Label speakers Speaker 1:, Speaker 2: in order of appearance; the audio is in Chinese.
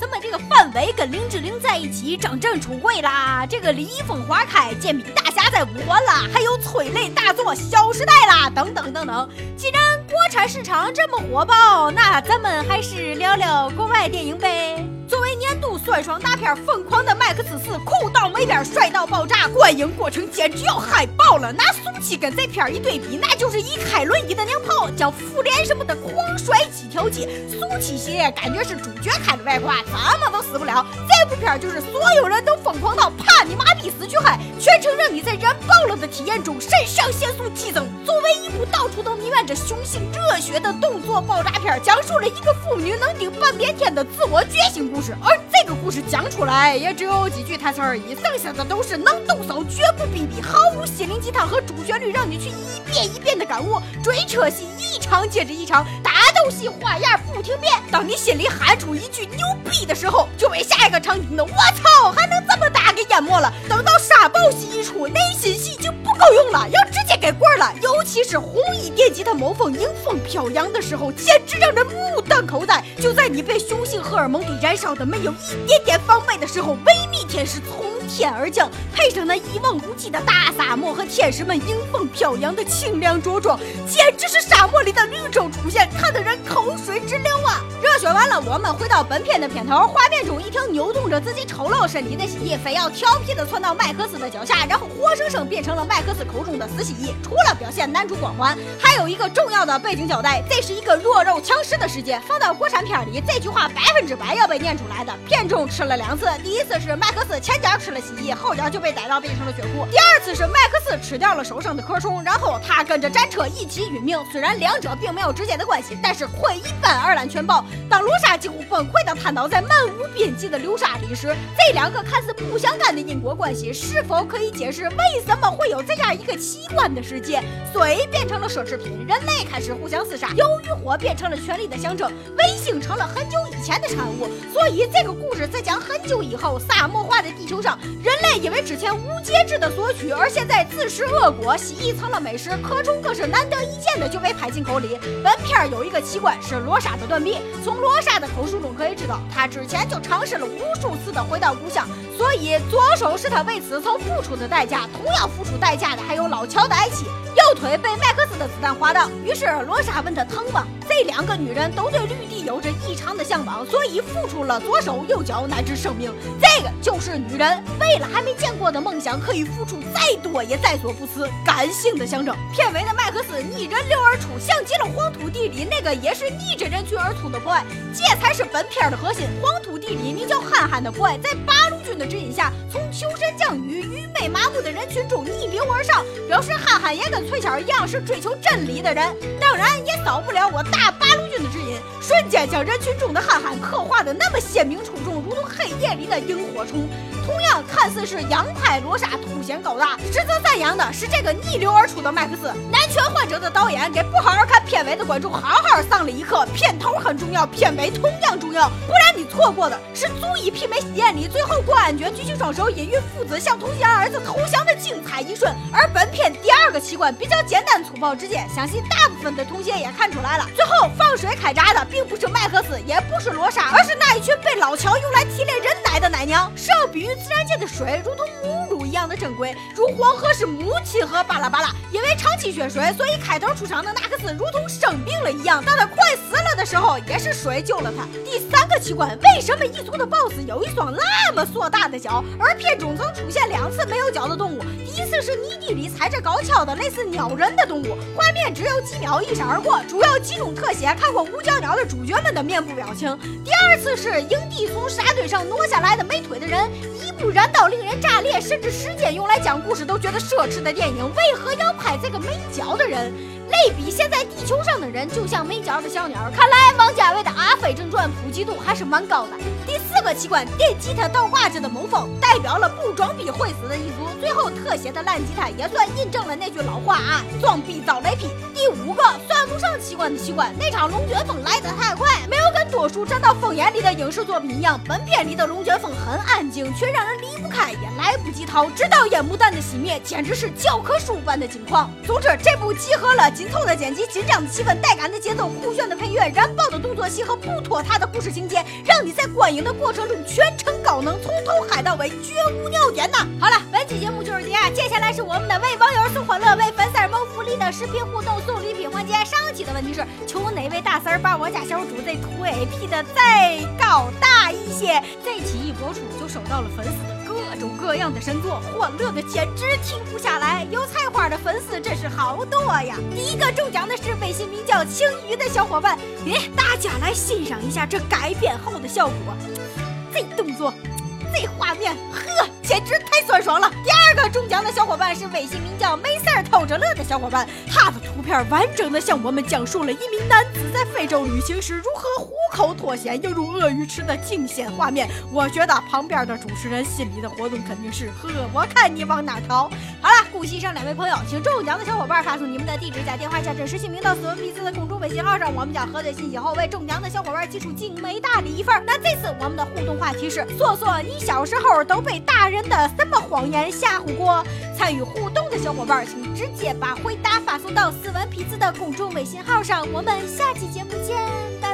Speaker 1: 咱们这个范伟跟林志玲在一起，张震出轨啦，这个李易峰花开，煎饼大侠在五环啦，还有催泪大作《小时代》啦，等等等等。既然国产市场这么火爆，那咱们还是聊聊国外电影呗。酸爽大片，《疯狂的麦克斯四》酷到没边，帅到爆炸，观影过程简直要嗨爆了。拿苏七跟这片一对比，那就是一开轮椅的娘炮将复联什么的狂甩几条街。苏七系列感觉是主角开的外挂，怎么都死不了。这部片就是所有人都疯狂到怕你妈逼死去嗨，全程让你在燃爆了的体验中肾上腺素激增。作为一部到处都弥漫着雄性热血的动作爆炸片，讲述了一个妇女能顶半边天的自我觉醒故事。而这个故事讲出来也只有几句台词而已，剩下的都是能动手绝不逼逼，毫无心灵鸡汤和主旋律，让你去一遍一遍的感悟。追车戏一场接着一场，打斗戏花样不停变。当你心里喊出一句牛逼的时候，就被下一个场景的我操还能这么大给淹没了。等到沙暴戏一出，内心戏就不够用了，要直接给棍了。尤其是红衣电吉他某风迎风飘扬的时候，简直让人目瞪口呆。就在你被雄性荷尔蒙给燃烧。的没有一点点防备的时候，维密天使从天而降，配上那一望无际的大沙漠和天使们迎风飘扬的清凉着装，简直是沙漠里的绿洲出现，看得人口水直流啊！热说完了，我们回到本片的片头，画面中一条扭动着自己丑陋身体的蜥蜴，非要调皮的窜到麦克斯的脚下，然后活生生变成了麦克斯口中的死蜥蜴。除了表现男主光环，还有一个重要的背景交代，这是一个弱肉强食的世界。放到国产片里，这句话百分之百要被念出来的。片中吃了两次，第一次是麦克斯前脚吃了蜥蜴，后脚就被逮到变成了血库；第二次是麦克斯吃掉了手上的壳虫，然后他跟着战车一起殒命。虽然两者并没有直接的关系，但是会一斑而揽全豹。当罗莎几乎崩溃的瘫倒在漫无边际的流沙里时，这两个看似不相干的因果关系，是否可以解释为什么会有这样一个奇观的世界？水变成了奢侈品，人类开始互相厮杀，由于火变成了权力的象征，卫星成了很久以前的产物。所以这个故事在讲很久以后，沙漠化的地球上，人类因为之前无节制的索取，而现在自食恶果。蜥蜴成了美食，壳虫更是难得一见的就被拍进口里。本片有一个奇观是罗莎的断臂，从罗莎的口述中可以知道，她之前就尝试了无数次的回到故乡，所以左手是她为此曾付出的代价。同样付出代价的还有老乔的爱妻。右腿被麦克斯的子弹划到，于是罗莎问他疼吗？这两个女人都对绿地有着异常的向往，所以付出了左手右脚乃至生命。这个就是女人为了还没见过的梦想，可以付出再多也在所不辞，感性的象征。片尾的麦克斯逆人流而出，像极了黄土地里那个也是逆着人群而出的博爱，这才是本片的核心。黄土地里名叫憨憨的博爱，在八路军的指引下，从求神降雨、愚昧麻木的人群中逆流而上，表示憨憨也跟。翠巧一样是追求真理的人，当然也少不了我大八路军的指引，瞬间将人群中的憨憨刻画的那么鲜明出众，如同黑夜里的萤火虫。同样看似是洋派罗莎凸显高大，实则赞扬的是这个逆流而出的麦克斯。男权患者的导演给不好好看片尾的观众好好上了一课，片头很重要，片尾同样重要，不然你错过的是足以媲美喜宴里最后公安局举起双手，引喻父子向同性儿子投降的精彩一瞬。而本片第二个奇观比较简单粗暴直接，相信大部分的同学也看出来了。最后放水开闸的并不是麦克斯，也不是罗莎，而是那一群被老乔用来提炼人奶的奶娘。是要比喻。自然界的水如同母一样的珍贵，如黄河是母亲河，巴拉巴拉。因为长期缺水，所以开头出场的纳克斯如同生病了一样。当他快死了的时候，也是水救了他。第三个奇观，为什么一族的 BOSS 有一双那么硕大的脚？而片中曾出现两次没有脚的动物，第一次是泥地里踩着高跷的类似鸟人的动物，画面只有几秒一闪而过，主要集中特写看过无脚鸟的主角们的面部表情。第二次是营地从沙堆上挪下来的没腿的人。一步燃到令人炸裂，甚至时间用来讲故事都觉得奢侈的电影，为何要拍这个没脚的人？类比现在地球上的人就像没脚的小鸟。看来王家卫的《阿飞正传》普及度还是蛮高的。第四个奇观，电吉他倒挂着的某风，代表了不装逼会死的一族。最后特写的烂吉他也算印证了那句老话啊，装逼遭雷劈。第五个算不上奇观的奇观，那场龙卷风来得太快，没有跟多数站到风眼里的影视作品一样，本片里的龙卷风很安静，却让人离不开，也来不及逃。直到烟幕弹的熄灭，简直是教科书般的情况。总之，这部集合了。紧凑的剪辑、紧张的气氛、带感的节奏、酷炫的配乐、燃爆的动作戏和不拖沓的故事情节，让你在观影的过程中全程高能，从头嗨到尾，绝无尿点呐！好了，本期节目就是这样，接下来是我们的为网友送欢乐、为粉丝谋福利的视频互动送礼品环节。上期的问题是，求哪位大儿把我家小猪这腿劈的再高大一些？这期一播出就收到了粉丝各种各样的神作，欢乐的简直停不下来。油菜花的粉丝真是好多呀！第一个中奖的是微信名叫青鱼的小伙伴，哎，大家来欣赏一下这改编后的效果，这动作。这画面，呵，简直太酸爽了！第二个中奖的小伙伴是微信名叫“没事儿偷着乐”的小伙伴，他的图片完整的向我们讲述了一名男子在非洲旅行时如何虎口脱险、犹如鳄鱼池的惊险画面。我觉得旁边的主持人心里的活动肯定是：呵，我看你往哪逃！好了，恭喜上两位朋友，请中奖的小伙伴发送你们的地址加电话加真实姓名到斯文彼此的公众微信号上，我们将核对信息后为中奖的小伙伴寄出精美大礼一份。那这次我们的互动话题是：说说你。小时候都被大人真的这么谎言吓唬过？参与互动的小伙伴，请直接把回答发送到斯文皮子的公众微信号上。我们下期节目见。